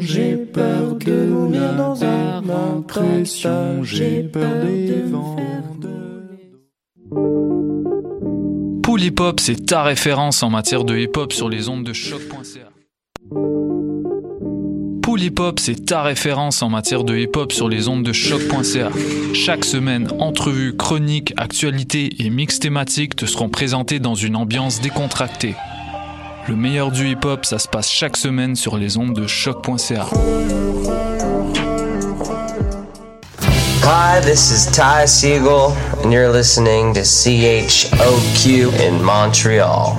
j'ai peur de mourir dans un impression, j'ai peur des vents. Pool Hip Hop, c'est ta référence en matière de hip hop sur les ondes de choc.ca. Pool Hip Hop, c'est ta référence en matière de hip hop sur les ondes de choc.ca. Chaque semaine, entrevues, chroniques, actualités et mix thématiques te seront présentés dans une ambiance décontractée. Le meilleur du hip hop, ça se passe chaque semaine sur les ondes de choc.ca. Hi, this is Ty Siegel, and you're listening to CHOQ in Montreal.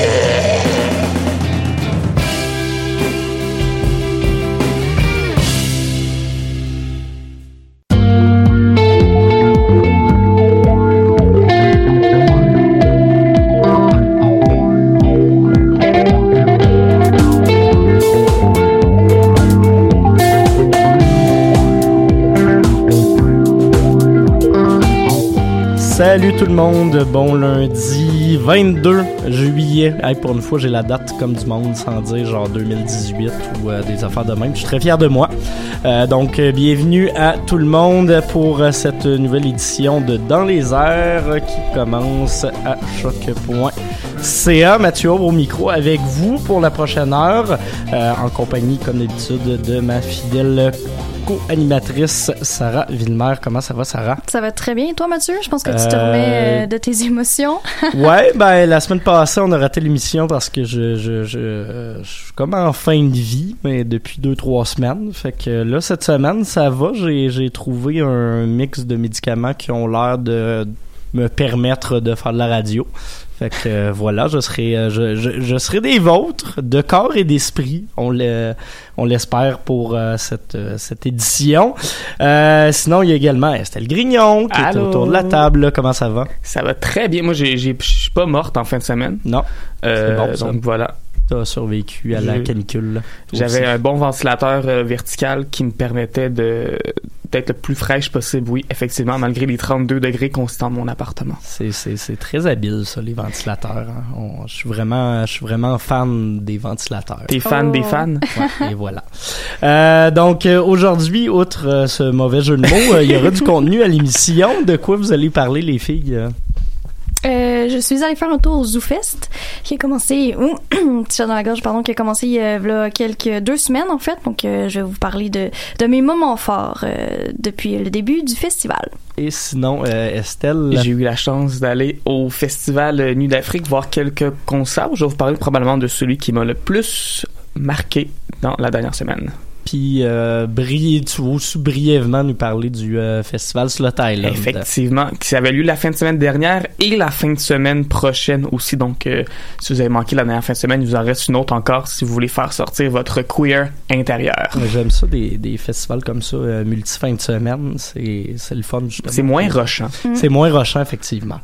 Salut tout le monde, bon lundi 22 juillet. Hey, pour une fois, j'ai la date comme du monde sans dire genre 2018 ou euh, des affaires de même. Je suis très fier de moi. Euh, donc, euh, bienvenue à tout le monde pour cette nouvelle édition de Dans les airs qui commence à choc.ca. Mathieu au micro avec vous pour la prochaine heure en compagnie, comme d'habitude, de ma fidèle co-animatrice Sarah Villemer. Comment ça va, Sarah? Ça va très bien. Et toi, Mathieu? Je pense que tu te Euh, remets euh, de tes émotions. ouais, ben la semaine passée, on a raté l'émission parce que je, je, je, euh, je suis comme en fin de vie, mais depuis deux trois semaines. Fait que là, cette semaine, ça va. J'ai, j'ai trouvé un mix de médicaments qui ont l'air de me permettre de faire de la radio. Fait que euh, voilà, je serai, euh, je, je, je serai des vôtres, de corps et d'esprit. On le, on l'espère pour euh, cette, cette édition. Euh, sinon, il y a également Estelle Grignon qui est autour de la table. là. Comment ça va? Ça va très bien. Moi, je suis pas morte en fin de semaine. Non. Bon, ça. donc voilà. T'as survécu à la canicule. J'avais un bon ventilateur euh, vertical qui me permettait de d'être le plus fraîche possible. Oui, effectivement, malgré les 32 degrés constants de mon appartement. C'est, c'est, c'est très habile, ça, les ventilateurs. hein. On- je suis vraiment, je suis vraiment fan des ventilateurs. T'es fan Oh. des fans? Ouais, et voilà. Euh, donc euh, aujourd'hui, outre euh, ce mauvais jeu de mots, euh, il y aura du contenu à l'émission. De quoi vous allez parler, les filles? Euh? Je suis allée faire un tour au ZooFest qui a commencé, chat dans la gorge, pardon, qui a commencé euh, v'là quelques deux semaines en fait. Donc, euh, je vais vous parler de, de mes moments forts euh, depuis le début du festival. Et sinon, euh, Estelle? J'ai eu la chance d'aller au festival Nuit d'Afrique voir quelques concerts. Je vais vous parler probablement de celui qui m'a le plus marqué dans la dernière semaine puis euh, briller, tu veux aussi brièvement nous parler du euh, festival Slot Island. Effectivement, qui avait lieu la fin de semaine dernière et la fin de semaine prochaine aussi. Donc, euh, si vous avez manqué la dernière fin de semaine, il vous en reste une autre encore si vous voulez faire sortir votre queer intérieur. J'aime ça, des, festivals comme ça, euh, multi-fin de semaine. C'est le fun, justement. C'est moins rochant. Mm. C'est moins rochant, effectivement.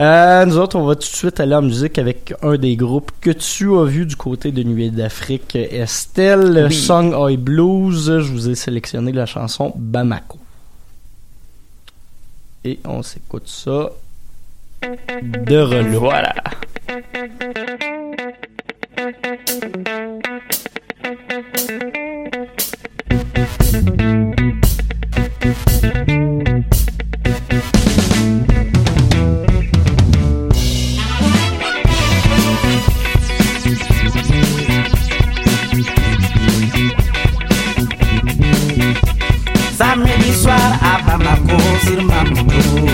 Euh, nous autres, on va tout de suite aller en musique avec un des groupes que tu as vu du côté de Nuit d'Afrique, Estelle, oui. Song I Blue je vous ai sélectionné la chanson Bamako. Et on s'écoute ça de relou. Voilà. À Bamako sur Mamoudo.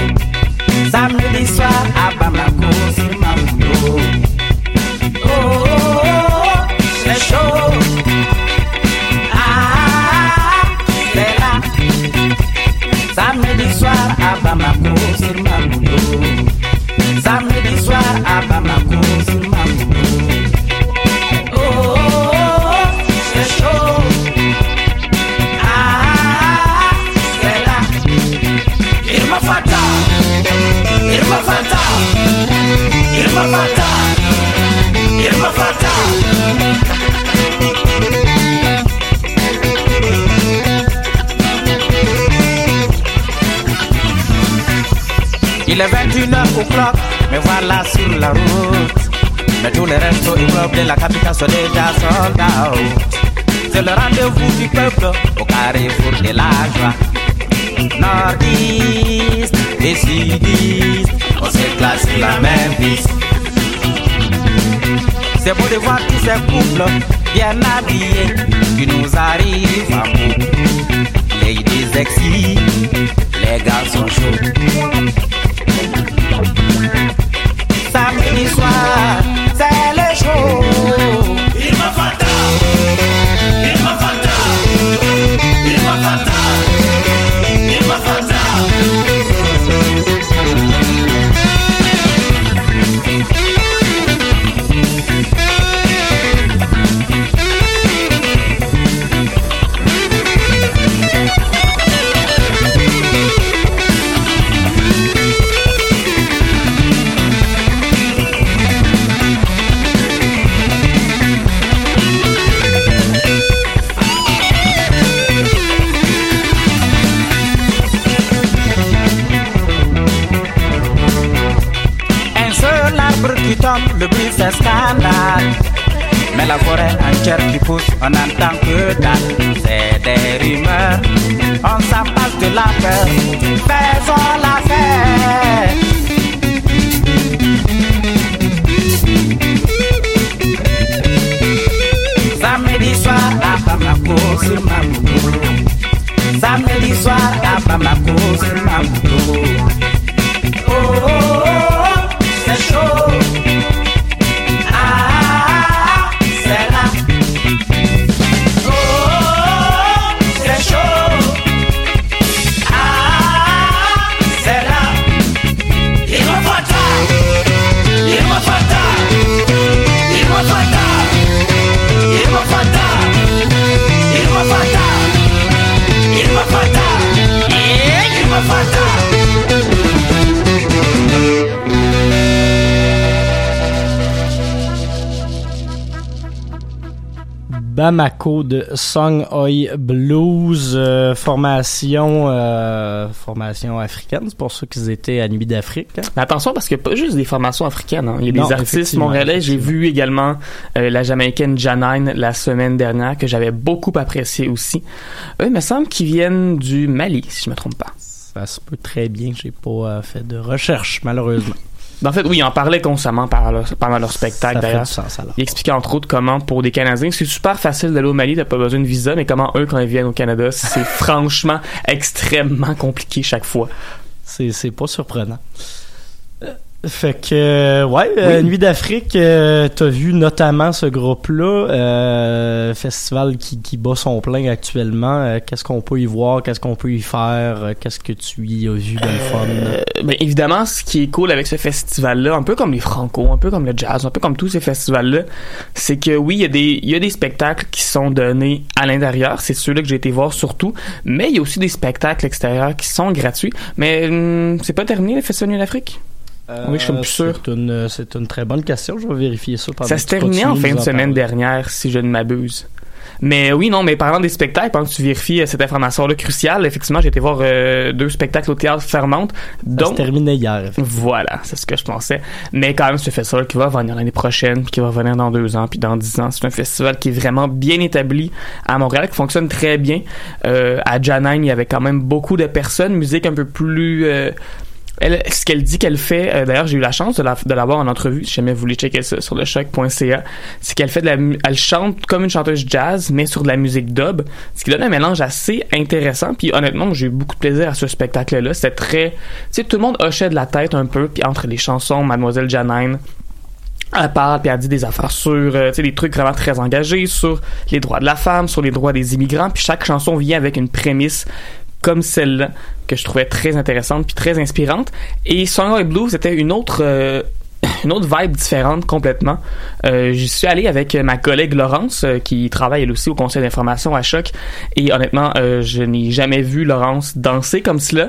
Samedi soir à Bamako sur 21h au clock, me voilà sur la route. Mais tous les restos immeubles de la capitale sont déjà sold out. C'est le rendez-vous du peuple au carrefour de la joie. Nordiste et on s'éclate sur la même piste. C'est beau de voir tous ces couples bien habillés qui nous arrivent à bout. Ladies sexy, les garçons chauds. Bamako de Song Oi Blues, euh, formation euh, formation africaine, c'est pour ça qu'ils étaient à Nuit d'Afrique. hein. Mais attention parce a pas juste des formations africaines. hein. Il y a Non, des artistes montréalais. J'ai vu également euh, la Jamaïcaine Janine la semaine dernière que j'avais beaucoup apprécié aussi. Eux, il me semble qu'ils viennent du Mali, si je me trompe pas. Ça se peut très bien, j'ai pas fait de recherche malheureusement. Ben, en fait, oui, ils en parlaient constamment par leur- pendant leur spectacle d'ailleurs. du sens alors. Il expliquait entre autres comment pour des Canadiens, c'est super facile d'aller au Mali, t'as pas besoin de visa, mais comment eux, quand ils viennent au Canada, c'est franchement extrêmement compliqué chaque fois. C'est c'est pas surprenant. Euh, Fait que, euh, ouais, euh, Nuit d'Afrique, euh, t'as vu notamment ce groupe-là, euh, festival qui, qui bat son plein actuellement. Euh, qu'est-ce qu'on peut y voir, qu'est-ce qu'on peut y faire, euh, qu'est-ce que tu y as vu de le fun? Euh, ben, évidemment, ce qui est cool avec ce festival-là, un peu comme les Franco, un peu comme le jazz, un peu comme tous ces festivals-là, c'est que oui, il y, a des, il y a des spectacles qui sont donnés à l'intérieur, c'est ceux-là que j'ai été voir surtout, mais il y a aussi des spectacles extérieurs qui sont gratuits. Mais hum, c'est pas terminé le Festival Nuit d'Afrique? Oui, je suis plus sûr. C'est une, c'est une très bonne question, je vais vérifier ça pendant Ça se terminait en fin de semaine parler. dernière, si je ne m'abuse. Mais oui, non, mais parlant des spectacles, pendant que tu vérifies euh, cette information-là cruciale, effectivement, j'ai été voir euh, deux spectacles au théâtre Fermante. Ça se terminait hier. voilà, c'est ce que je pensais. Mais quand même, ce festival qui va venir l'année prochaine, puis qui va revenir dans deux ans, puis dans dix ans. C'est un festival qui est vraiment bien établi à Montréal, qui fonctionne très bien. Euh, à Janine, il y avait quand même beaucoup de personnes, musique un peu plus... euh, ce qu'elle dit qu'elle fait, euh, d'ailleurs j'ai eu la chance de la, de en entrevue, si jamais vous voulez checker ça sur le choc.ca, c'est qu'elle fait de la, elle chante comme une chanteuse jazz, mais sur de la musique dub, ce qui donne un mélange assez intéressant. Puis honnêtement, j'ai eu beaucoup de plaisir à ce spectacle-là. C'était très, tu sais, tout le monde hochait de la tête un peu, puis entre les chansons, Mademoiselle Janine, elle parle puis elle dit des affaires sur euh, tu sais des trucs vraiment très engagés sur les droits de la femme sur les droits des immigrants puis chaque chanson vient avec une prémisse comme celle-là que je trouvais très intéressante puis très inspirante et et Blue c'était une autre euh, une autre vibe différente complètement. Euh, J'y suis allé avec ma collègue Laurence euh, qui travaille elle aussi au conseil d'information à Choc et honnêtement euh, je n'ai jamais vu Laurence danser comme cela.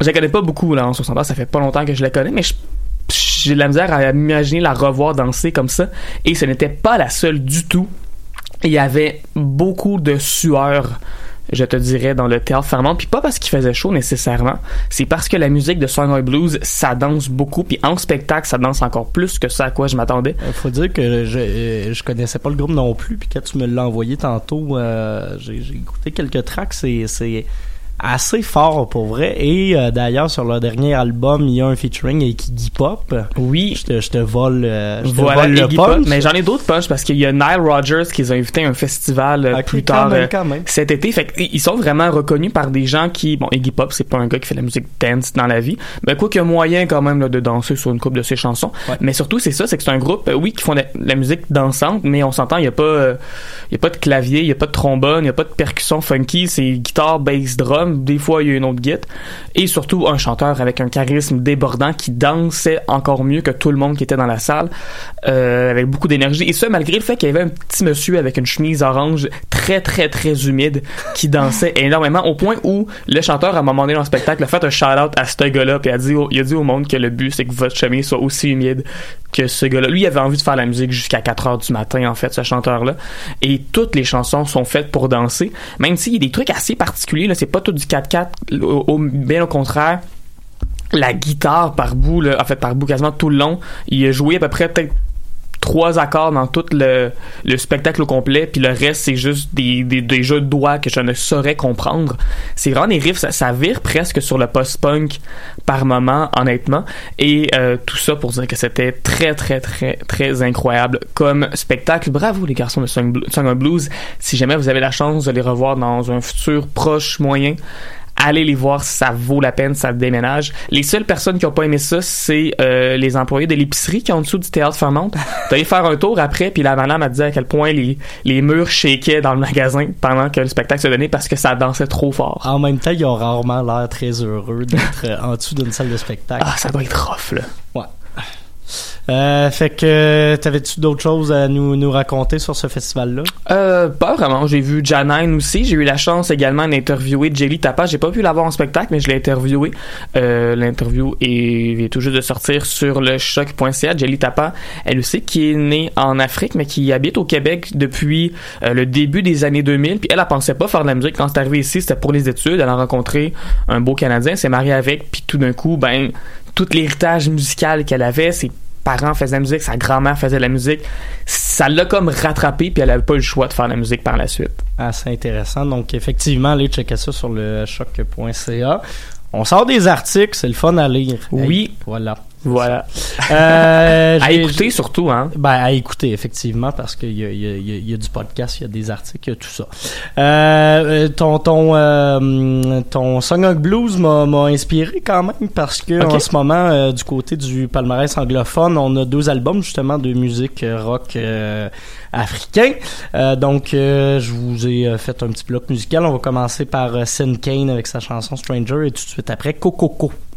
Je la connais pas beaucoup Laurence au standard, ça fait pas longtemps que je la connais mais j'ai de la misère à imaginer la revoir danser comme ça. Et ce n'était pas la seule du tout. Il y avait beaucoup de sueur je te dirais, dans le théâtre Fairmont. Puis pas parce qu'il faisait chaud nécessairement, c'est parce que la musique de Song Blues, ça danse beaucoup. Puis en spectacle, ça danse encore plus que ça à quoi je m'attendais. Il faut dire que je, euh, je connaissais pas le groupe non plus. Puis quand tu me l'as envoyé tantôt, euh, j'ai écouté quelques tracks. C'est assez fort pour vrai. Et euh, d'ailleurs, sur leur dernier album, il y a un featuring avec Iggy Pop. Oui. Je te, je te vole, euh, je te Voilà, vole le Pop. Mais j'en ai d'autres punch parce qu'il y a Nile Rodgers qui les a invités à un festival euh, Ok, plus quand tard même, quand même. cet été. Fait que, ils sont vraiment reconnus par des gens qui, bon, Iggy Pop, c'est pas un gars qui fait de la musique dance dans la vie, mais quoi qu'il y a moyen quand même là, de danser sur une coupe de ses chansons. Ouais. Mais surtout, c'est ça, c'est que c'est un groupe, oui, qui font de la musique dansante, mais on s'entend, il y a pas, euh, y a pas de clavier, il y a pas de trombone, il y a pas de percussion funky, c'est guitare, bass, drum. Des fois, il y a une autre guitare. Et surtout, un chanteur avec un charisme débordant qui dansait encore mieux que tout le monde qui était dans la salle, euh, avec beaucoup d'énergie. Et ça, malgré le fait qu'il y avait un petit monsieur avec une chemise orange très, très, très humide qui dansait énormément au point où le chanteur, à un moment donné dans le spectacle, a fait un shout-out à ce gars-là puis a dit, il a dit au monde que le but, c'est que votre chemise soit aussi humide que ce gars-là. Lui, il avait envie de faire la musique jusqu'à 4 heures du matin, en fait, ce chanteur-là. Et toutes les chansons sont faites pour danser. Même s'il y a des trucs assez particuliers, là, c'est pas tout du 4-4, au- au- bien au contraire la guitare par bout, en fait par bout quasiment tout le long. Il a joué à peu près peut-être trois accords dans tout le, le spectacle au complet, puis le reste c'est juste des, des, des jeux de doigts que je ne saurais comprendre. C'est vraiment des riffs, ça, ça vire presque sur le post-punk par moment, honnêtement. Et euh, tout ça pour dire que c'était très très très très incroyable comme spectacle. Bravo les garçons de Song, Blues. Si jamais vous avez la chance de les revoir dans un futur proche moyen, allez les voir, ça vaut la peine, ça déménage. Les seules personnes qui ont pas aimé ça, c'est euh, les employés de l'épicerie qui est en dessous du théâtre Fairmont. T'allais faire un tour après, puis la madame a dit à quel point les, les murs shakeaient dans le magasin pendant que le spectacle se donnait parce que ça dansait trop fort. En même temps, ils ont rarement l'air très heureux d'être euh, en dessous d'une salle de spectacle. Ah, ça doit être rough, là. Ouais. Euh, fait que t'avais-tu d'autres choses à nous, nous raconter sur ce festival-là? Euh, pas vraiment. J'ai vu Janine aussi. J'ai eu la chance également d'interviewer Jelly Tapa. J'ai pas pu l'avoir en spectacle, mais je l'ai interviewé. Euh, L'interview est, est tout juste de sortir sur le choc.ca. Jelly Tapa, elle aussi, qui est née en Afrique, mais qui habite au Québec depuis le début des années 2000. Puis elle, elle pensait pas faire de la musique. Quand c'est arrivé ici, c'était pour les études. Elle a rencontré un beau Canadien, s'est mariée avec, puis tout d'un coup, ben, tout l'héritage musical qu'elle avait, ses parents faisaient de la musique, sa grand-mère faisait de la musique, ça l'a comme rattrapé, puis elle avait pas eu le choix de faire de la musique par la suite. Assez intéressant. Donc, effectivement, allez checker ça sur le choc.ca. On sort des articles, c'est le fun à lire. Oui. Hey, voilà. Voilà. Euh, À écouter surtout, hein. Ben, à écouter, effectivement, parce qu'il y a, y, y du podcast, il y a des articles, il y a tout ça. Euh, euh, ton ton, euh, ton Song of Blues m'a inspiré quand même, parce que en ce moment, du côté du palmarès anglophone, on a deux albums, justement, de musique rock africain. Donc, je vous ai fait un petit bloc musical. On va commencer par Sin Kane avec sa chanson Stranger, et tout de suite après, Cococo. Well,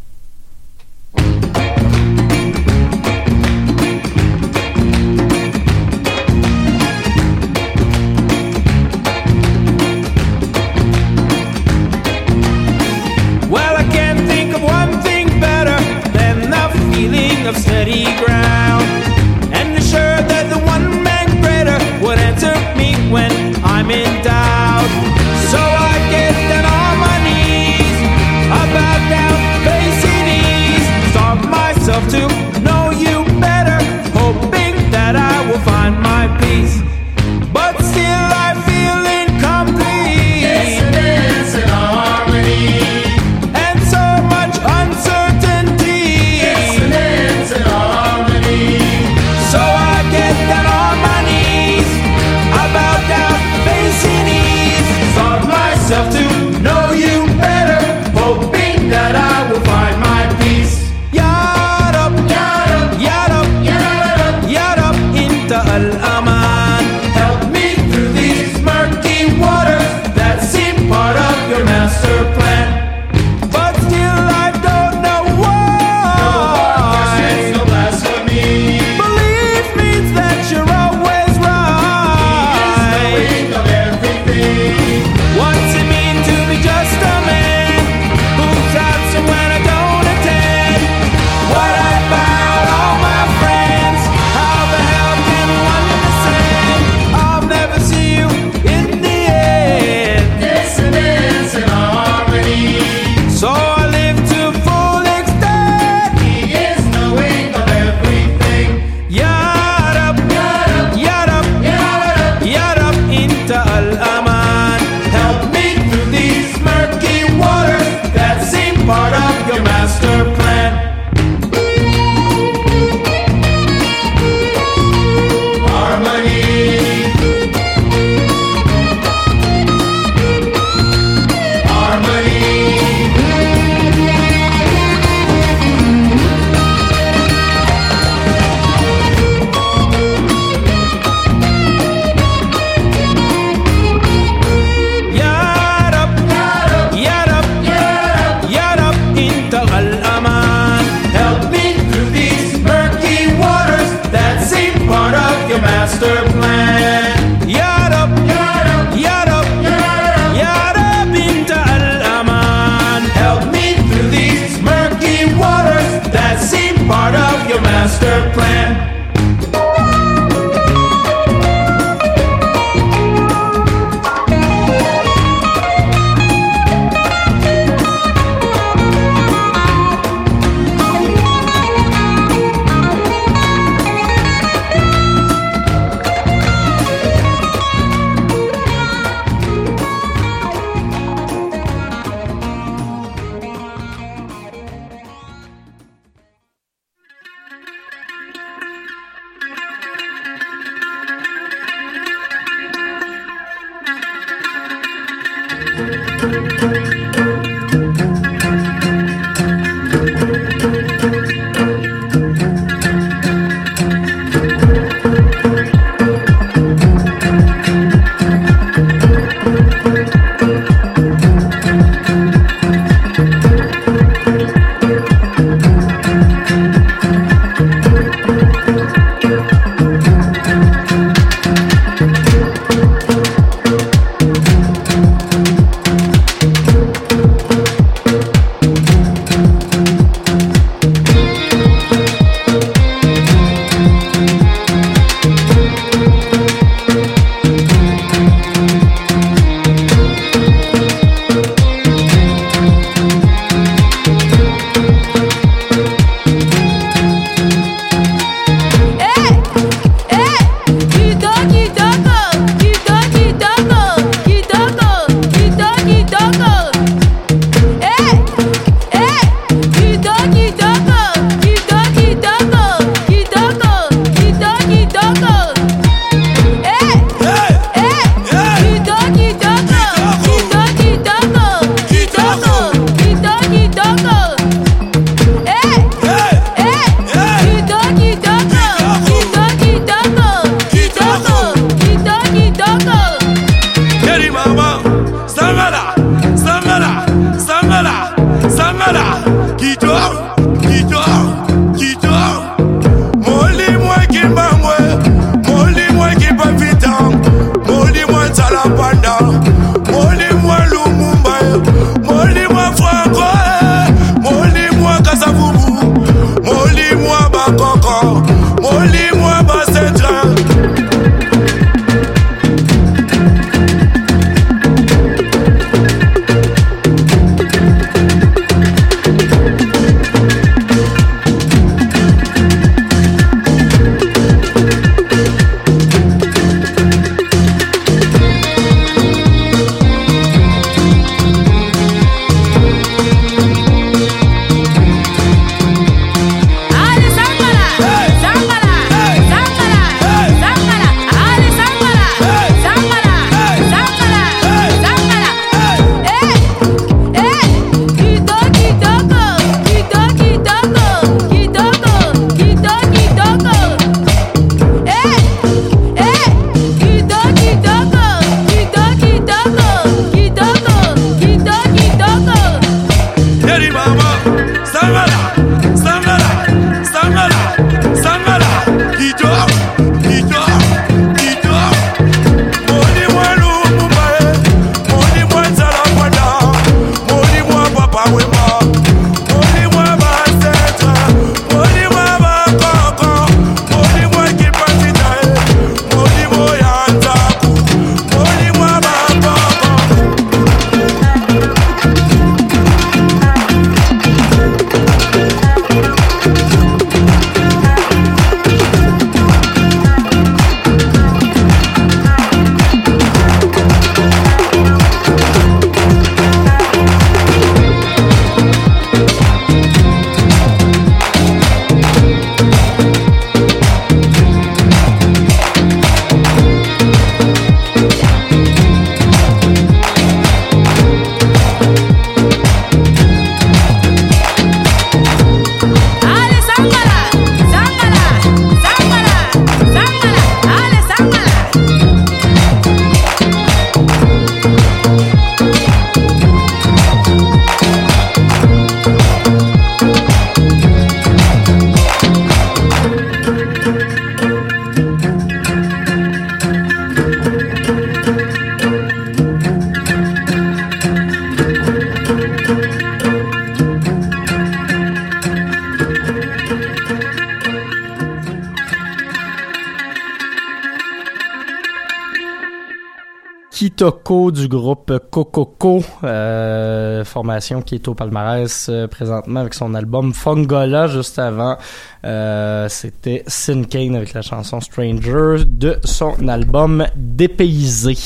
Kitoko du groupe Cococo, euh, formation qui est au palmarès euh, présentement avec son album Fongola. Juste avant, euh, c'était Sin Kane avec la chanson Stranger de son album Dépaysé.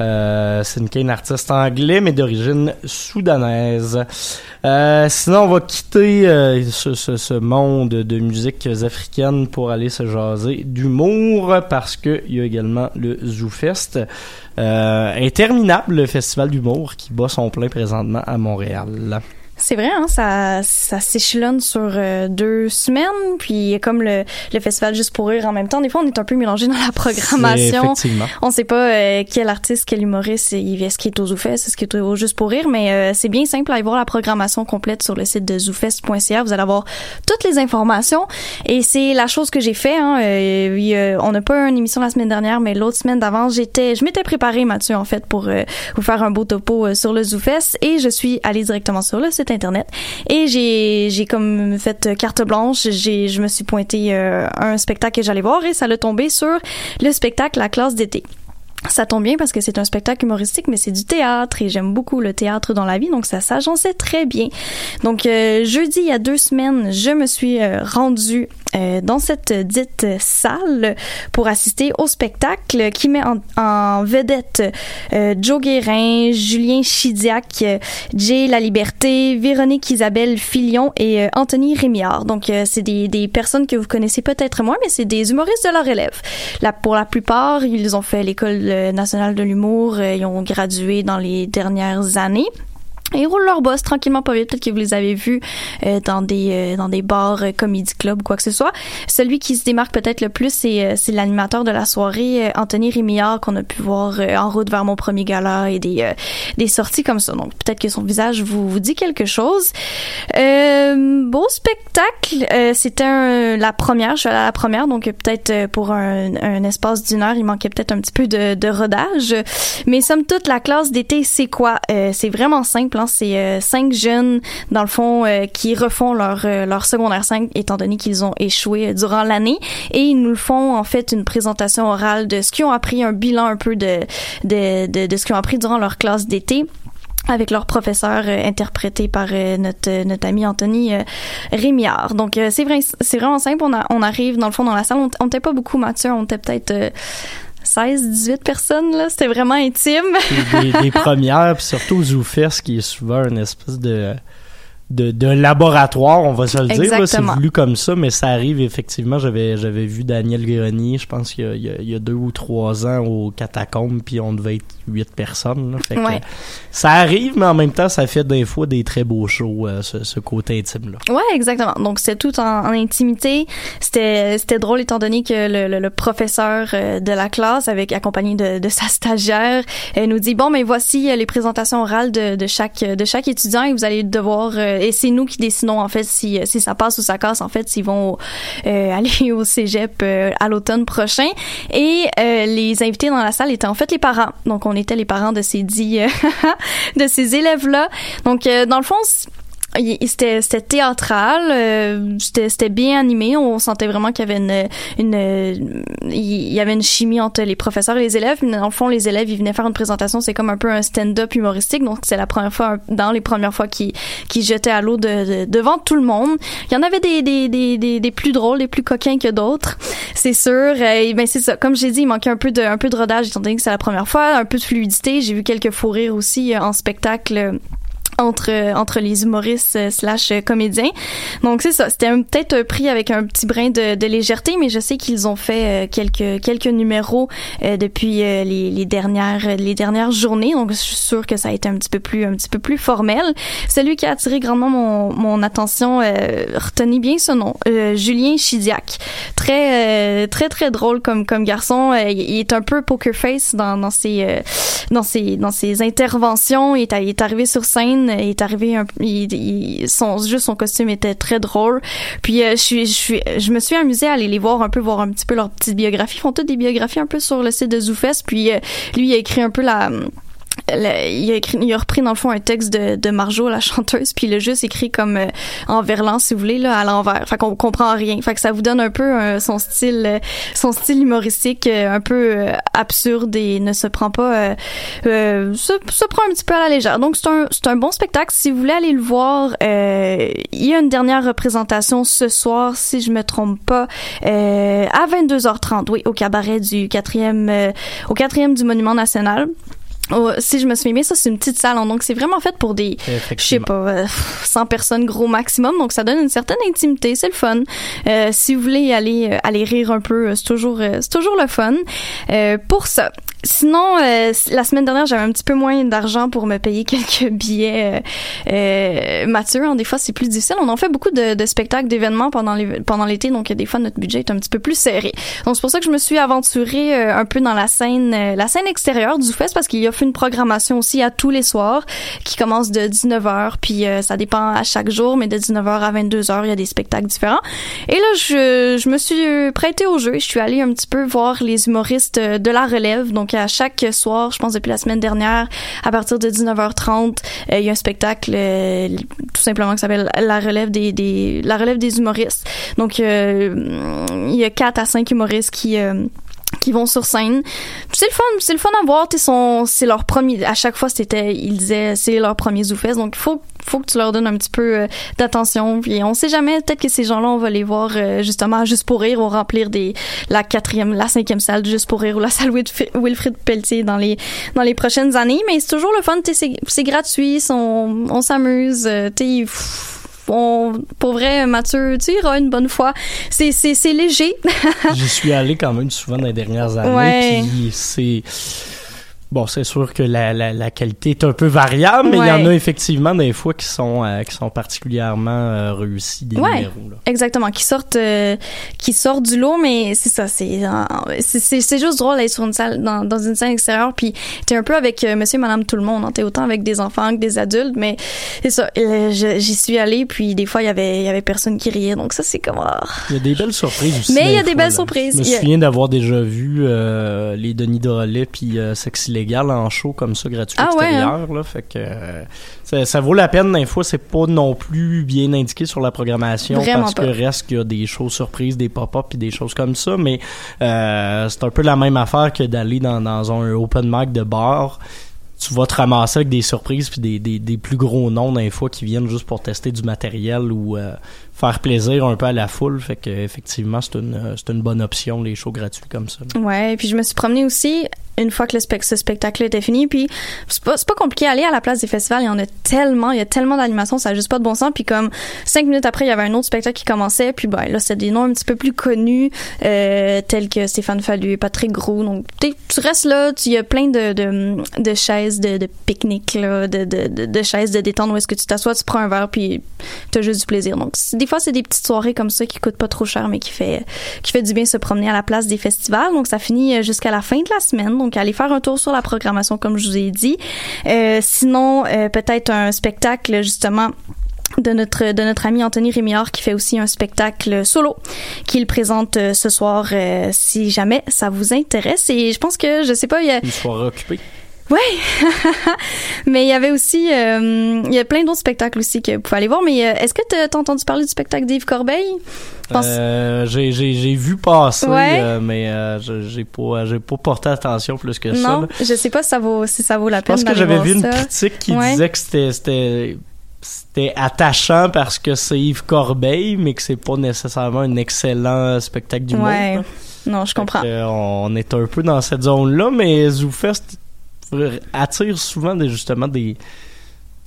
Euh, c'est une Kane artiste anglais, mais d'origine soudanaise. Sinon, on va quitter ce, monde de musique africaine pour aller se jaser d'humour, parce qu'il y a également le ZooFest. Euh, interminable, le festival d'humour qui bat son plein présentement à Montréal. C'est vrai, hein, ça, ça s'échelonne sur euh, deux semaines, puis comme le, le festival Juste pour rire en même temps, des fois on est un peu mélangé dans la programmation. On sait pas euh, quel artiste, quel humoriste, est-ce qu'il est au ZooFest, est-ce qu'il est au Juste pour rire, mais euh, c'est bien simple à aller voir la programmation complète sur le site de zoofest.ca. Vous allez avoir toutes les informations et c'est la chose que j'ai fait. Hein, on n'a pas une émission la semaine dernière, mais l'autre semaine d'avant, j'étais, je m'étais préparé Mathieu en fait pour vous faire un beau topo sur le ZooFest et je suis allée directement sur le site internet. Et j'ai comme fait carte blanche. J'ai je me suis pointé euh, un spectacle que j'allais voir et ça l'a tombé sur le spectacle La classe d'été. Ça tombe bien parce que c'est un spectacle humoristique, mais c'est du théâtre et j'aime beaucoup le théâtre dans la vie, donc ça s'agençait très bien. Donc euh, jeudi, il y a deux semaines, je me suis euh, rendue euh, dans cette dite salle pour assister au spectacle qui met en, vedette Joe Guérin, Julien Chidiac, Jay La Liberté, Véronique Isabelle Filion et Anthony Rémillard. Donc c'est des, des personnes que vous connaissez peut-être moins, mais c'est des humoristes de leur élève. Là, pour la plupart, ils ont fait l'école national de l'humour. Euh, ils ont gradué dans les dernières années. Ils roulent leur boss tranquillement pas vite. Peut-être que vous les avez vus euh, dans des euh, dans des bars, euh, comédie club, quoi que ce soit. Celui qui se démarque peut-être le plus, c'est euh, c'est l'animateur de la soirée, Anthony Rémillard, qu'on a pu voir en route vers mon premier gala et des des sorties comme ça. Donc peut-être que son visage vous vous dit quelque chose. beau spectacle. C'était la première. Je suis allée à la première, donc peut-être pour un, un espace d'une heure, il manquait peut-être un petit peu de, de rodage. Mais somme toute, la classe d'été, c'est quoi? C'est vraiment simple c'est euh, cinq jeunes, dans le fond, euh, qui refont leur, euh, leur secondaire 5, étant donné qu'ils ont échoué durant l'année. Et ils nous font, en fait, une présentation orale de ce qu'ils ont appris, un bilan un peu de, de, de, ce qu'ils ont appris durant leur classe d'été avec leur professeur interprété par notre notre ami Anthony Rémiard. Donc c'est vrai c'est vraiment simple on, on arrive dans le fond dans la salle on n'était pas beaucoup Mathieu on était peut-être 16, 18 personnes, là. C'était vraiment intime. des, des, premières, puis surtout au ZooFest, qui est souvent une espèce de de, de laboratoire, on va se le dire. C'est voulu comme ça, mais ça arrive effectivement. J'avais j'avais vu Daniel Grenier, je pense qu'il y, y, a deux ou trois ans au catacombe, puis on devait être huit personnes. Là. Fait que, ça arrive, mais en même temps, ça fait des fois des très beaux shows, euh, ce, ce, côté intime-là. Ouais, exactement. Donc c'est tout en, en intimité. C'était c'était drôle étant donné que le, le, professeur euh, de la classe, avec accompagné de, de sa stagiaire, elle nous dit bon, mais voici euh, les présentations orales de, de chaque de chaque étudiant et vous allez devoir et c'est nous qui décidons en fait si, si ça passe ou ça casse en fait s'ils vont euh, aller au cégep euh, à l'automne prochain. Et euh, les invités dans la salle étaient en fait les parents. Donc on était les parents de ces dix de ces élèves là donc dans le fond c'était c'était théâtral euh, c'était bien animé. On sentait vraiment qu'il y avait une une il y avait une chimie entre les professeurs et les élèves. Dans le fond les élèves ils venaient faire une présentation. C'est comme un peu un stand-up humoristique. Donc c'est la première fois dans les premières fois qu'ils qui jetaient à l'eau de, devant tout le monde. Il y en avait des des, des, des, plus drôles des plus coquins que d'autres. C'est sûr. Et ben c'est ça. Comme j'ai dit il manquait un peu de un peu de rodage étant donné que c'est la première fois un peu de fluidité. J'ai vu quelques fous rires aussi en spectacle entre entre les humoristes euh, slash euh, comédiens. Donc c'est ça, c'était peut-être pris avec un petit brin de, de légèreté, mais je sais qu'ils ont fait euh, quelques quelques numéros depuis les, les dernières les dernières journées. Donc je suis sûre que ça a été un petit peu plus un petit peu plus formel. Celui qui a attiré grandement mon, mon attention, retenez bien ce nom, Julien Chidiac. Très très très drôle comme comme garçon. il est un peu poker face dans dans ses dans ses dans ses interventions. Il est, il est arrivé sur scène est arrivé son juste son costume était très drôle. Puis euh, je suis je suis je me suis amusée à aller les voir un peu voir un petit peu leur petite biographie. Ils font toutes des biographies un peu sur le site de Zoufest. Puis euh, lui il a écrit un peu la il, a écrit, il repris dans le fond un texte de, de Marjo, la chanteuse, puis il a juste écrit comme euh, en verlan, si vous voulez, là, à l'envers. Fait qu'on comprend rien. Fait que ça vous donne un peu euh, son style, euh, son style humoristique un peu absurde et ne se prend pas, se, se, prend un petit peu à la légère. Donc c'est un, c'est un bon spectacle. Si vous voulez aller le voir, il y a une dernière représentation ce soir, si je me trompe pas, à 22h30, oui, au cabaret du quatrième, au quatrième du Monument National. Oh, si je me souviens bien, ça c'est une petite salle, hein. donc c'est vraiment fait pour des, je sais pas, euh, 100 personnes gros maximum, donc ça donne une certaine intimité, c'est le fun. Euh, si vous voulez aller euh, aller rire un peu, euh, c'est toujours euh, c'est toujours le fun. Euh, pour ça. Sinon, euh, la semaine dernière, j'avais un petit peu moins d'argent pour me payer quelques billets euh, euh, Mathieu. hein, des fois, c'est plus difficile. On en fait beaucoup de, de spectacles, d'événements pendant les, pendant l'été, donc euh, des fois notre budget est un petit peu plus serré. Donc c'est pour ça que je me suis aventurée euh, un peu dans la scène, euh, la scène extérieure du fest parce qu'il une programmation aussi à tous les soirs qui commence de 19h, puis euh, ça dépend à chaque jour, mais de 19h à 22h, il y a des spectacles différents. Et là, je, je me suis prêtée au jeu. Je suis allée un petit peu voir les humoristes euh, de la relève. Donc à chaque soir, je pense depuis la semaine dernière, à partir de 19h30, euh, il y a un spectacle tout simplement qui s'appelle la relève des, des la relève des humoristes. Donc il y a quatre à cinq humoristes qui qui vont sur scène. C'est le fun, c'est le fun à voir, c'est leur premier à chaque fois c'était ils disaient c'est leur premier zoufest donc faut faut que tu leur donnes un petit peu euh, d'attention puis on sait jamais peut-être que ces gens-là on va les voir euh, justement juste pour rire ou remplir des la quatrième la cinquième salle juste pour rire ou la salle Wilfrid, Pelletier dans les dans les prochaines années mais c'est toujours le fun c'est gratuit on, on s'amuse euh, on, pour vrai, Mathieu, tu iras une bonne fois. C'est, c'est, c'est léger. J'y suis allé quand même souvent dans les dernières années. Ouais. Puis c'est. Bon, c'est sûr que la, la, la qualité est un peu variable, mais il y en a effectivement des fois qui sont, euh, qui sont particulièrement euh, réussis, des Ouais. numéros. Là. Exactement, qui sortent, euh, qui sortent du lot, mais c'est ça, c'est, c'est, juste drôle d'être sur une salle, dans, dans une salle extérieure, puis t'es un peu avec Monsieur, et Madame, tout le monde, hein, t'es autant avec des enfants que des adultes, mais c'est ça, j'y suis allée, puis des fois il y avait, il y avait personne qui riait, donc ça c'est comme, ah. Il y a des belles surprises aussi. Mais il y a des fois, belles là. surprises. Je me a- souviens d'avoir déjà vu les Denis Drolet puis euh, En show comme ça gratuit Ah ouais, extérieur. Là, fait que euh, ça, ça vaut la peine. Des fois, c'est pas non plus bien indiqué sur la programmation Vraiment parce pas. que reste qu'il y a des choses surprises, des pop-up puis des choses comme ça. Mais euh, c'est un peu la même affaire que d'aller dans, dans un open mic de bar. Tu vas te ramasser avec des surprises puis des, des, des plus gros noms des fois qui viennent juste pour tester du matériel ou euh, faire plaisir un peu à la foule. Fait que effectivement, c'est une, c'est une bonne option, les shows gratuits comme ça. Ouais, puis je me suis promenée aussi une fois que ce spectacle était fini, puis c'est pas, c'est pas compliqué aller à la place des festivals, il y en a tellement, il y a tellement d'animations, ça a juste pas de bon sens, puis comme cinq minutes après, il y avait un autre spectacle qui commençait, puis ben là, c'était des noms un petit peu plus connus, euh, tels que Stéphane Fallu, Patrick Gros, donc tu restes là, tu- il y a plein de, de, chaises de, pique-nique, de, de, de, chaises de détente où est-ce que tu t'assois, tu prends un verre, puis t'as juste du plaisir. Donc c'est- des fois, c'est des petites soirées comme ça qui coûtent pas trop cher, mais qui fait qui fait du bien se promener à la place des festivals. Donc, ça finit euh, jusqu'à la fin de la semaine. Allez faire un tour sur la programmation, comme je vous ai dit. Euh, sinon, euh, peut-être un spectacle, justement, de notre de notre ami Anthony Rémillard qui fait aussi un spectacle solo qu'il présente euh, ce soir si jamais ça vous intéresse et je pense que je sais pas il y. mais il y avait aussi euh, il y a plein d'autres spectacles aussi que vous pouvez aller voir mais euh, est-ce que t'as t'as entendu parler du spectacle d'Yves Corbeil? Je pense- Euh, j'ai, j'ai, j'ai vu passer, Ouais. mais je- j'ai pas, j'ai pas porté attention plus que ça. non je sais pas si ça vaut si ça vaut la Je peine pense que j'avais vu une critique qui Ouais. disait que c'était, c'était, c'était attachant parce que c'est Yves Corbeil, mais que c'est pas nécessairement un excellent spectacle d'humour. Ouais. là. Non, je comprends. on est un peu dans cette zone-là, mais ZooFest attire souvent des, justement des,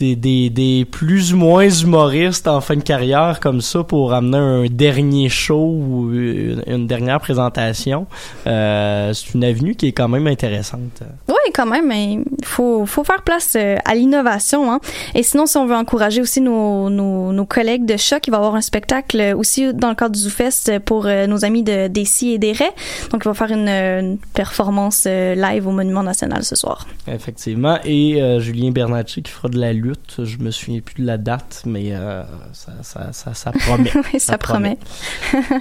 des, des, des plus ou moins humoristes en fin de carrière comme ça pour amener un dernier show ou une, une dernière présentation. Euh, c'est une avenue qui est quand même intéressante. Oui, quand même, il faut, faut faire place euh, à l'innovation. Hein. Et sinon, si on veut encourager aussi nos, nos, nos collègues de Choc, il va y avoir un spectacle aussi dans le cadre du ZooFest pour euh, nos amis de Dessy et des. Donc, il va faire une, une performance live au Monument National ce soir. Effectivement. Et euh, Julien Bernacci qui fera de la lutte. Je me souviens plus de la date, mais euh, ça, ça, ça, ça promet. Oui, ça, promet.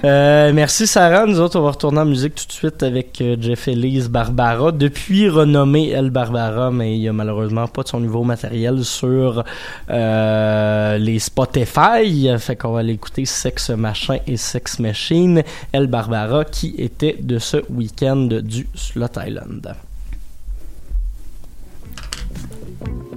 Euh, merci Sarah. Nous autres, on va retourner en musique tout de suite avec euh, Jeff Elise Barbara. Depuis renommée Elle Barbara, mais il y a malheureusement pas de son nouveau matériel sur euh, les Spotify. Fait qu'on va aller écouter Sex Machin et Sex Machine. Elle Barbara qui était de ce week-end du Slot Island. Thank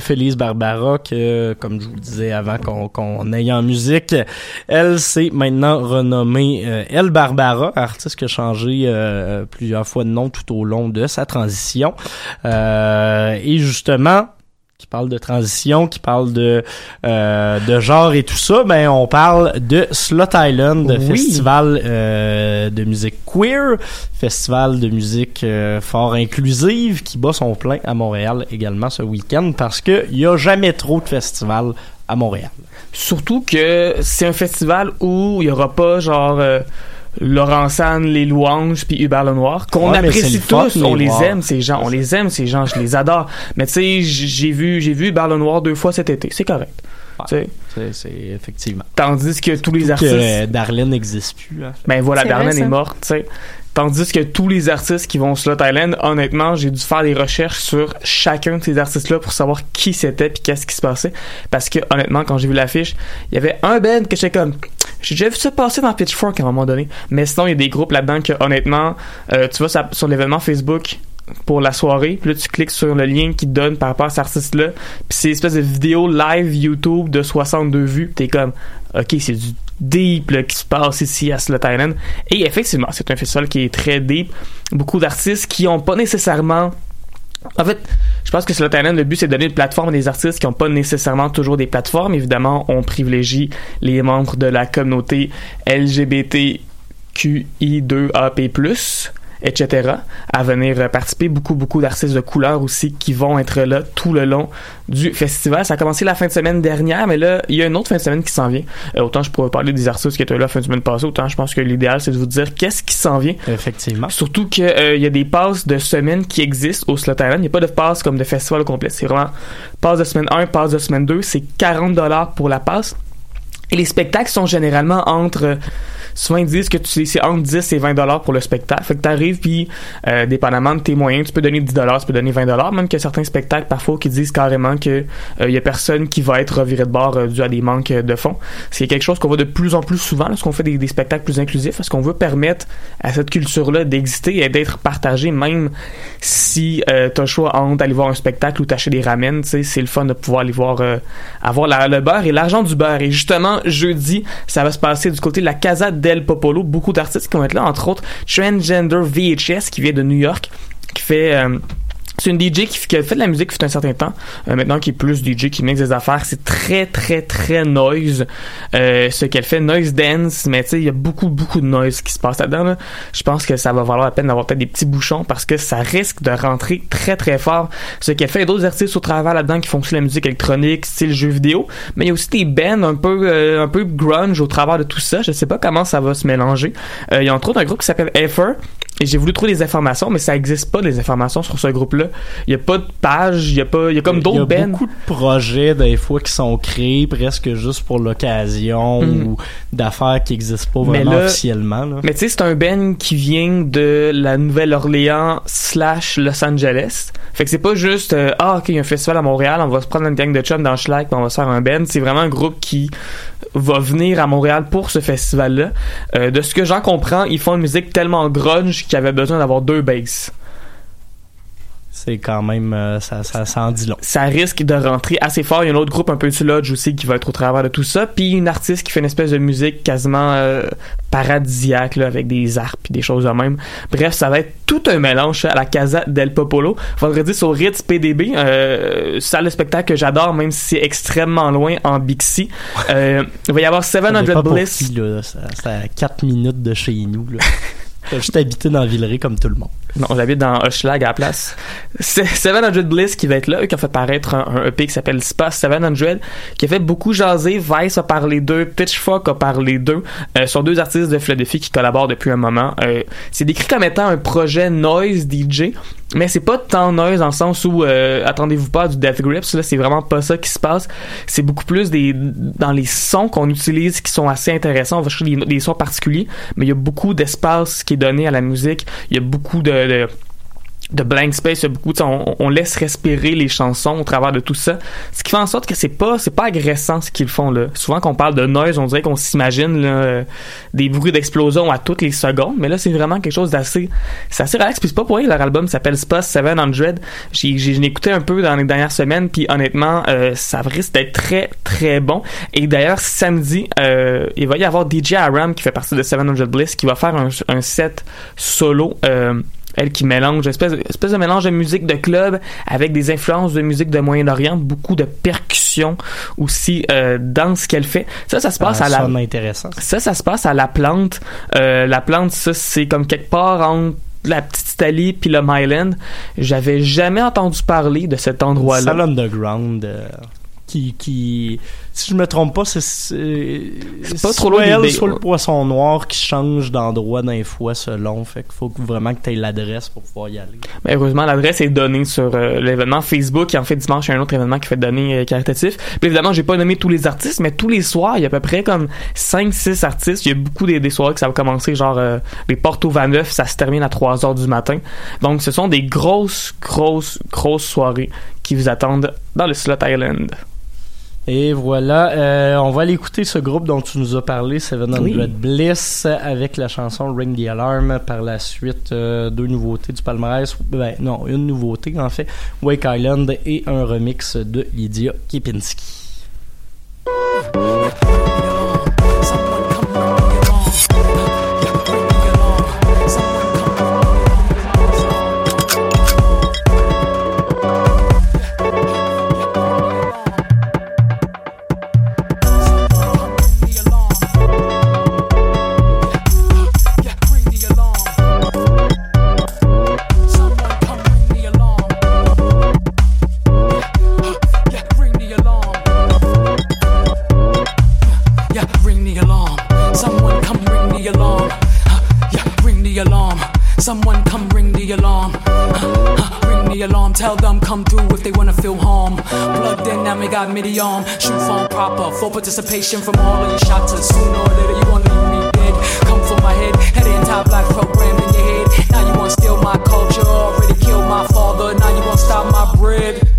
Félix Barbara, que, comme je vous disais avant qu'on aille en musique, elle s'est maintenant renommée euh, Elle Barbara, artiste qui a changé euh, plusieurs fois de nom tout au long de sa transition. Euh, et justement, parle de transition, qui parle de euh, de genre et tout ça, ben on parle de Slot Island, festival euh, de musique queer, festival de musique euh, fort inclusive qui bat son plein à Montréal également ce week-end parce que il y a jamais trop de festivals à Montréal. Surtout que c'est un festival où il y aura pas genre Laurent San, les louanges, puis Hubert Lenoir, qu'on apprécie tous, on les aime ces gens, on les aime ces gens, je les adore. Mais tu sais, j'ai vu, j'ai vu Hubert Lenoir deux fois cet été, c'est correct. c'est effectivement. Tandis que tous les artistes. Que Darlene n'existe plus. Hein. Ben voilà, Darlene est morte, tu sais. Tandis que tous les artistes qui vont sur Thailand, honnêtement, j'ai dû faire des recherches sur chacun de ces artistes-là pour savoir qui c'était puis qu'est-ce qui se passait. Parce que, honnêtement, quand j'ai vu l'affiche, il y avait un band que j'étais comme, j'ai déjà vu ça passer dans Pitchfork à un moment donné. Mais sinon, il y a des groupes là-dedans que, honnêtement, euh, tu ça, sur l'événement Facebook, pour la soirée. Puis là, tu cliques sur le lien qui te donne par rapport à cet artiste-là. Puis c'est une espèce de vidéo live YouTube de 62 vues. T'es comme, OK, c'est du deep qui se passe ici à Slot Island. Et effectivement, c'est un festival qui est très deep. Beaucoup d'artistes qui ont pas nécessairement en fait, je pense que Slot Island, le but, c'est de donner une plateforme à des artistes qui n'ont pas nécessairement toujours des plateformes. Évidemment, on privilégie les membres de la communauté LGBTQI2AP+, etc. à venir participer. Beaucoup, beaucoup d'artistes de couleur aussi qui vont être là tout le long du festival. Ça a commencé la fin de semaine dernière, mais là, il y a une autre fin de semaine qui s'en vient. Euh, autant je pourrais parler des artistes qui étaient là la fin de semaine passée, autant je pense que l'idéal, c'est de vous dire qu'est-ce qui s'en vient. Effectivement. Surtout qu'il euh, y a des passes de semaine qui existent au Slot Island. Il n'y a pas de passe comme de festival complet. C'est vraiment passe de semaine 1, passe de semaine 2. C'est 40 dollars pour la passe. Et les spectacles sont généralement entre souvent ils disent que tu c'est entre 10 et 20 dollars pour le spectacle. Fait que t'arrives puis euh, dépendamment de tes moyens, tu peux donner 10 dollars, tu peux donner 20 dollars, même que certains spectacles parfois qui disent carrément que il euh, y a personne qui va être reviré de bord euh, dû à des manques de fonds. C'est quelque chose qu'on voit de plus en plus souvent lorsqu'on fait des, des, spectacles plus inclusifs parce qu'on veut permettre à cette culture-là d'exister et d'être partagée même si euh, t'as le choix entre d'aller voir un spectacle ou t'acheter des ramen, tu sais, c'est le fun de pouvoir aller voir avoir la, le beurre et l'argent du beurre. Et justement, jeudi, ça va se passer du côté de la Casa Del Popolo. Beaucoup d'artistes qui vont être là, entre autres Transgender VHS qui vient de New York, qui fait euh, c'est une DJ qui, a fait de la musique depuis un certain temps. Euh, maintenant, qui est plus DJ, qui mixe des affaires. C'est très, très, très noise. Euh, ce qu'elle fait, noise dance. Mais tu sais, il y a beaucoup, beaucoup de noise qui se passe là-dedans. Je pense que ça va valoir la peine d'avoir peut-être des petits bouchons parce que ça risque de rentrer très, très fort. Ce qu'elle fait, il y a d'autres artistes au travers là-dedans qui font aussi la musique électronique, style jeu vidéo. Mais il y a aussi des bands un peu, euh, un peu grunge au travers de tout ça. Je sais pas comment ça va se mélanger. il y a entre autres un groupe qui s'appelle Effer et j'ai voulu trouver des informations, mais ça n'existe pas des informations sur ce groupe-là. Il n'y a pas de page, il y a pas, il y a comme d'autres Il y a beaucoup de projets des fois qui sont créés presque juste pour l'occasion mm. ou d'affaires qui n'existent pas vraiment officiellement. Là. Mais tu sais, c'est un Ben qui vient de la Nouvelle-Orléans slash Los Angeles. Fait que c'est pas juste euh, ah ok il y a un festival à Montréal, on va se prendre une gang de chums dans Schlag, on va se faire un Ben. C'est vraiment un groupe qui va venir à Montréal pour ce festival-là. Euh, de ce que j'en comprends, ils font une musique tellement grunge qu'ils avaient besoin d'avoir deux basses c'est quand même euh, ça, ça, ça, en dit long. Ça risque de rentrer assez fort. Il y a un autre groupe un peu de lodge aussi qui va être au travers de tout ça. Puis une artiste qui fait une espèce de musique quasiment euh, paradisiaque là, avec des harpes et des choses de même. Bref, ça va être tout un mélange à la Casa del Popolo. Vendredi sur Ritz PDB, euh, salle de spectacle que j'adore même si c'est extrêmement loin en Bixi. Euh, il va y avoir 700 Bliss. C'est à 4 minutes de chez nous. Là. Juste habité dans Villeray comme tout le monde. Non, j'habite dans Hochelag à la place. C'est 700 Bliss qui va être là, qui a fait paraître un, EP qui s'appelle Spa 700, qui a fait beaucoup jaser. Vice a parlé d'eux, Pitchfork a parlé d'eux. Euh, sont deux artistes de Philadelphie qui collaborent depuis un moment. Euh, c'est décrit comme étant un projet noise DJ, mais c'est pas tant noise dans le sens où euh, attendez-vous pas du Death Grips là c'est vraiment pas ça qui se passe c'est beaucoup plus des dans les sons qu'on utilise qui sont assez intéressants on va chercher des, des sons particuliers mais il y a beaucoup d'espace qui est donné à la musique il y a beaucoup de, de blank space, beaucoup, on, laisse respirer les chansons au travers de tout ça, ce qui fait en sorte que c'est pas c'est pas agressant ce qu'ils font là. Souvent qu'on parle de noise, on dirait qu'on s'imagine des bruits d'explosion à toutes les secondes, mais là c'est vraiment quelque chose d'assez c'est assez relax, puis c'est pas pour rien leur album s'appelle Spa 700. J'ai j'ai écouté un peu dans les dernières semaines, puis honnêtement euh, ça risque d'être très très bon. Et d'ailleurs samedi, euh, il va y avoir DJ Aram qui fait partie de 700 Bliss qui va faire un, un set solo euh, elle qui mélange espèce, espèce de mélange de musique de club avec des influences de musique de Moyen-Orient, beaucoup de percussions aussi euh, dans ce qu'elle fait. Ça, ça se passe ah, à la. intéressant. Ça, ça se passe à la plante. Euh, la plante, ça, c'est comme quelque part entre la petite Italie puis le Myland. J'avais jamais entendu parler de cet endroit-là. Salle underground. Euh, qui, qui si je me trompe pas, c'est pas trop loin elle, soit le poisson noir qui change d'endroit d'un fois selon. Fait qu'il faut vraiment que tu aies l'adresse pour pouvoir y aller. Mais heureusement, l'adresse est donnée sur euh, l'événement Facebook. Et en fait, dimanche, il y a un autre événement qui fait donner euh, caritatif. Puis évidemment, j'ai pas nommé tous les artistes, mais tous les soirs, il y a à peu près comme 5-6 artistes. Il y a beaucoup des, des, soirées que ça va commencer, genre euh, les portes au 29, ça se termine à 3 heures du matin. Donc, ce sont des grosses, grosses, grosses soirées qui vous attendent dans le Slot Island. Et voilà, euh, on va aller écouter ce groupe dont tu nous as parlé, Seven Hundred Bliss, avec la chanson Ring the Alarm. Par la suite, euh, deux nouveautés du palmarès. Ben, non, une nouveauté en fait, Wake Island et un remix de Lydia Kipinski. In, now we got midi arm. Shoot phone proper, full participation from all of your shots. Sooner or later, you wanna leave me dead. Come for my head, head anti black program in your head. Now you wanna steal my culture, already killed my father. Now you wanna stop my bread.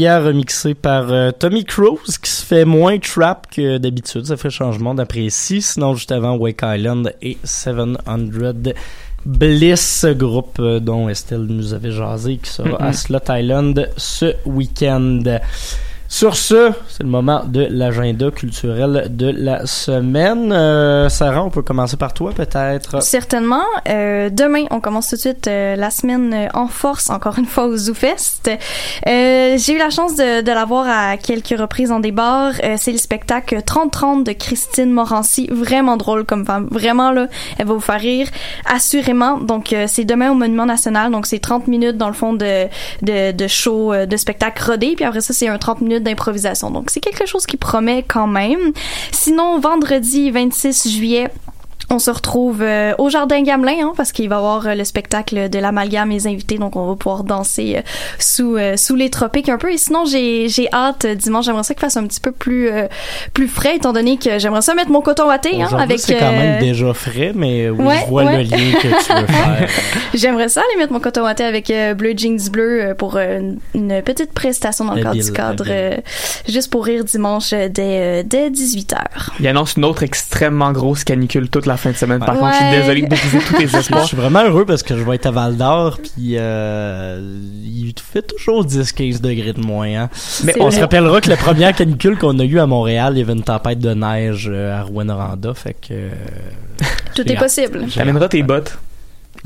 Maya remixé par euh, Tommy Cruise qui se fait moins trap que d'habitude. Ça fait changement d'apprécier. Sinon, juste avant Wake Island et 700 Bliss, groupe euh, dont Estelle nous avait jasé, qui sera à Slot Island ce week-end. Sur ce, c'est le moment de l'agenda culturel de la semaine. Euh, Sarah, on peut commencer par toi peut-être. Certainement. Euh, demain, on commence tout de suite euh, la semaine euh, en force, encore une fois au ZooFest. Euh, J'ai eu la chance de, de la voir à quelques reprises dans des bars. Euh, c'est le spectacle 30-30 de Christine Morancy. Vraiment drôle comme femme. Vraiment, là, elle va vous faire rire. Assurément. Donc, c'est demain au Monument National. Donc, c'est 30 minutes, dans le fond, de, de, de show, de spectacle rodé. Puis après ça, c'est un 30 minutes d'improvisation. C'est quelque chose qui promet quand même. Sinon, vendredi 26 juillet, on se retrouve euh, au Jardin Gamelin, hein, parce qu'il va y avoir euh, le spectacle de l'amalgame et les invités, donc on va pouvoir danser euh, sous euh, sous les tropiques un peu. Et sinon, j'ai j'ai hâte euh, dimanche. J'aimerais ça qu'il fasse un petit peu plus euh, plus frais, étant donné que j'aimerais ça mettre mon coton watté, hein, Aujourd'hui, avec. c'est quand même déjà frais, mais oui, ouais, je vois ouais. le lien que tu veux faire. J'aimerais ça aller mettre mon coton watté avec euh, bleu jeans bleu euh, pour euh, une, une petite prestation dans le cadre du cadre, euh, juste pour rire dimanche dès, euh, dès 18h. Il annonce une autre extrêmement grosse canicule toute la fin de semaine. Par contre, je suis désolé de briser tous tes Je espoirs. suis vraiment heureux parce que je vais être à Val d'Or, puis euh, il fait toujours 10-15 degrés de moins. Hein. Mais On vrai. se rappellera que la première canicule qu'on a eue à Montréal, il y avait une tempête de neige euh, à Rouen-Noranda, fait que... euh, Tout est possible. T'amèneras tes bottes.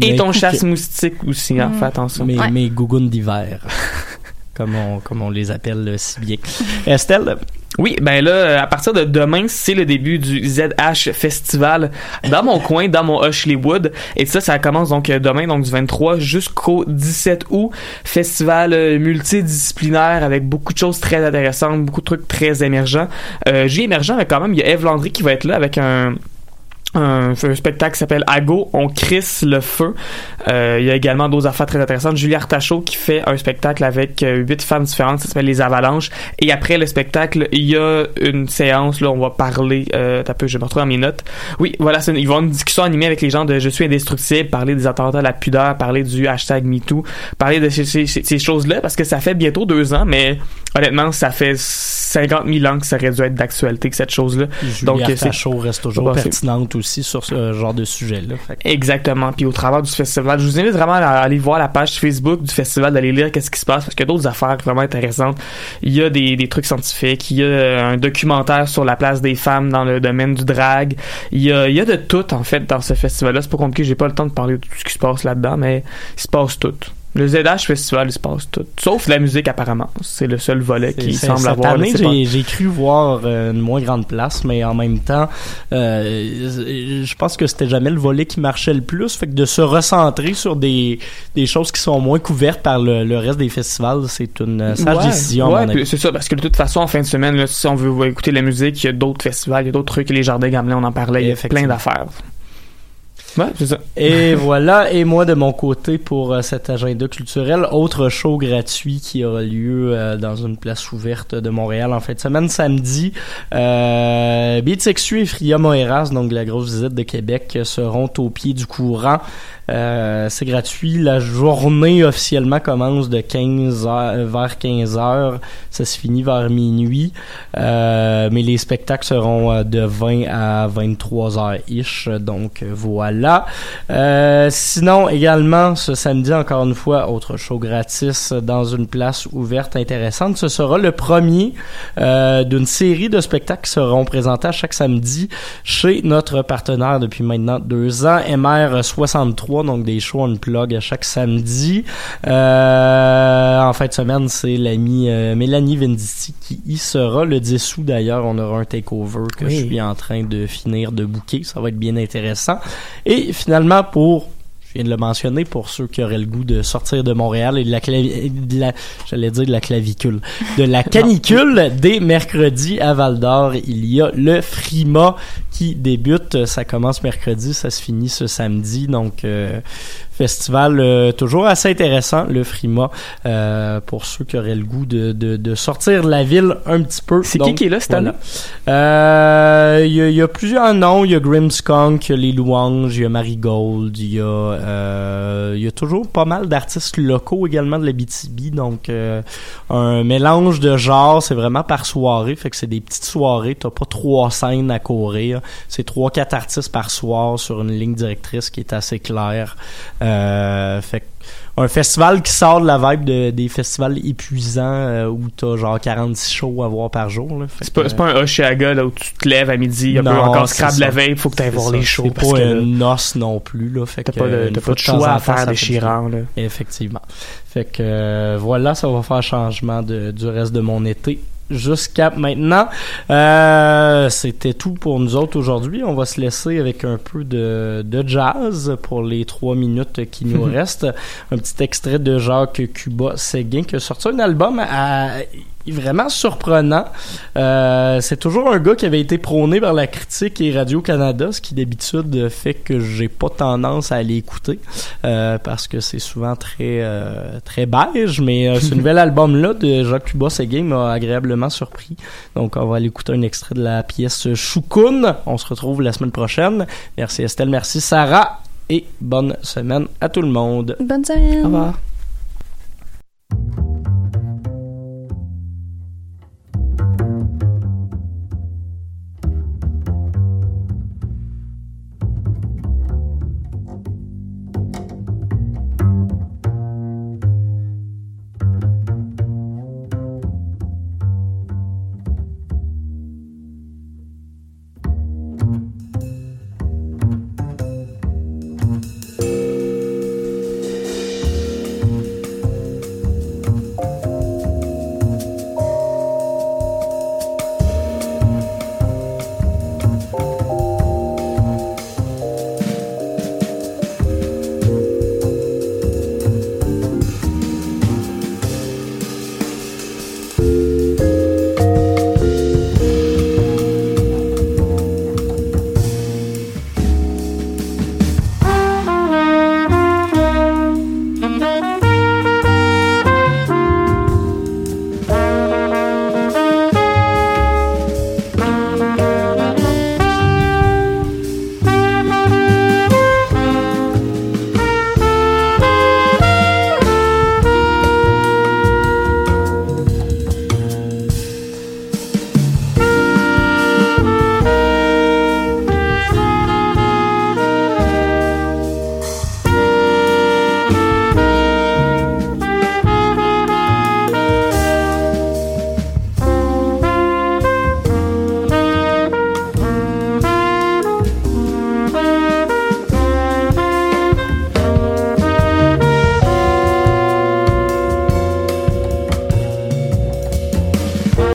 Et Mais ton écoute, chasse moustique aussi, hein, Mm. fais attention. Mes, Ouais. mes gougounes d'hiver, comme on, comme on les appelle euh, si bien. Estelle, Oui, ben là, euh, à partir de demain, c'est le début du ZH Festival dans mon coin, dans mon Hushlaywood. Et ça, ça commence donc euh, demain, donc du 23 jusqu'au 17 août. Festival euh, multidisciplinaire avec beaucoup de choses très intéressantes, beaucoup de trucs très émergents. Euh, J'ai émergent, mais quand même, il y a Eve Landry qui va être là avec un un, spectacle qui s'appelle Ago, on crisse le feu. Euh, il y a également d'autres affaires très intéressantes. Julie Artachot qui fait un spectacle avec euh, huit femmes différentes, ça s'appelle Les Avalanches. Et après le spectacle, il y a une séance, là, on va parler, euh, t'as peu, je me retrouve dans mes notes. Oui, voilà, c'est une- ils vont avoir une discussion animée avec les gens de Je suis indestructible, parler des attentats à la pudeur, parler du hashtag MeToo, parler de ces choses-là, parce que ça fait bientôt deux ans, mais honnêtement, ça fait 50 000 ans que ça aurait dû être d'actualité que cette chose-là. Donc, euh, c'est- Artachot reste toujours Bah, pertinente aussi sur ce genre de sujet-là. Exactement. Puis au travers du festival, je vous invite vraiment à aller voir la page Facebook du festival, d'aller lire qu'est-ce qui se passe parce qu'il y a d'autres affaires vraiment intéressantes. Il y a des, des trucs scientifiques, il y a euh, un documentaire sur la place des femmes dans le domaine du drag. Il y a, il y a de tout en fait dans ce festival-là. C'est pas compliqué, j'ai pas le temps de parler de tout ce qui se passe là-dedans, mais il se passe tout. Le ZH Festival, il se passe tout. Sauf la musique, apparemment. C'est le seul volet qui semble cette avoir. année, c'est pas- j'ai, cru voir euh, une moins grande place, mais en même temps, euh, je pense que c'était jamais le volet qui marchait le plus. Fait que de se recentrer sur des, des choses qui sont moins couvertes par le, le reste des festivals, c'est une euh, sage Ouais, décision. ouais, c'est ça, parce que de toute façon, en fin de semaine, là, si on veut écouter la musique, il y a d'autres festivals, il y a d'autres trucs, les Jardins Gamelin, on en parlait, il y a plein d'affaires. Et voilà, et moi de mon côté pour euh, cet agenda culturel, autre show gratuit qui aura lieu euh, dans une place ouverte de Montréal en fin de semaine, samedi. Euh, et Fria Moeras, donc la grosse visite de Québec, seront au pied du courant. Euh, c'est gratuit. La journée officiellement commence de 15 heures, vers 15 heures. Ça se finit vers minuit. Mais les spectacles seront de 20 à 23 heures ish. Donc euh, Euh, sinon également ce samedi encore une fois autre show gratis dans une place ouverte intéressante. Ce sera le premier euh, d'une série de spectacles qui seront présentés à chaque samedi chez notre partenaire depuis maintenant deux ans, MR63, donc des shows on plug à chaque samedi. Euh, en fin de semaine, c'est l'amie euh, Mélanie Venditti qui y sera. Le 10 août d'ailleurs, on aura un takeover que Oui. je suis en train de finir de booker. Ça va être bien intéressant. Et finalement, pour je viens de le mentionner pour ceux qui auraient le goût de sortir de Montréal et de la, clavi- de la j'allais dire de la clavicule, de la canicule dès mercredi à Val d'Or. Il y a le Frima qui débute. Ça commence mercredi, ça se finit ce samedi. Donc, euh, festival euh, toujours assez intéressant, le Frima, euh, pour ceux qui auraient le goût de, de, de sortir de la ville un petit peu. C'est qui qui est là cette voilà. année? Euh, Il y, y a plusieurs noms. Il y a Grimskunk, il y a Les Louanges, il y a Marigold, il y a, euh, il y a toujours pas mal d'artistes locaux également de la BTB. Donc, euh, un mélange de genres. C'est vraiment par soirée. Fait que c'est des petites soirées. T'as pas trois scènes à courir. C'est trois, quatre artistes par soir sur une ligne directrice qui est assez claire. Euh, fait un festival qui sort de la vibe de- des festivals épuisants euh, où t'as genre 46 shows à voir par jour. là. C'est pas, c'est pas un Oshiaga là où tu te lèves à midi, un peu encore scrap la veille, faut que t'ailles voir ça. les shows. C'est parce pas que un là, noce non plus là. Fait t'as que, pas de, une t'as pas de choix à faire déchirant. Effectivement. Fait que euh, voilà, ça va faire changement de, du reste de mon été jusqu'à maintenant. Euh, C'était tout pour nous autres aujourd'hui. On va se laisser avec un peu de, de jazz pour les trois minutes qui nous restent. Un petit extrait de Jacques Cuba Séguin qui a sorti un album à- vraiment surprenant. Euh, c'est toujours un gars qui avait été prôné par la critique et Radio-Canada, ce qui d'habitude fait que j'ai pas tendance à aller écouter euh, parce que c'est souvent très euh, très beige, mais euh, ce nouvel album-là de Jacques Cuba Séguin m'a agréablement surpris. Donc on va aller écouter un extrait de la pièce Choukoun. On se retrouve la semaine prochaine. Merci Estelle, merci Sarah et bonne semaine à tout le monde. Bonne semaine. Au revoir.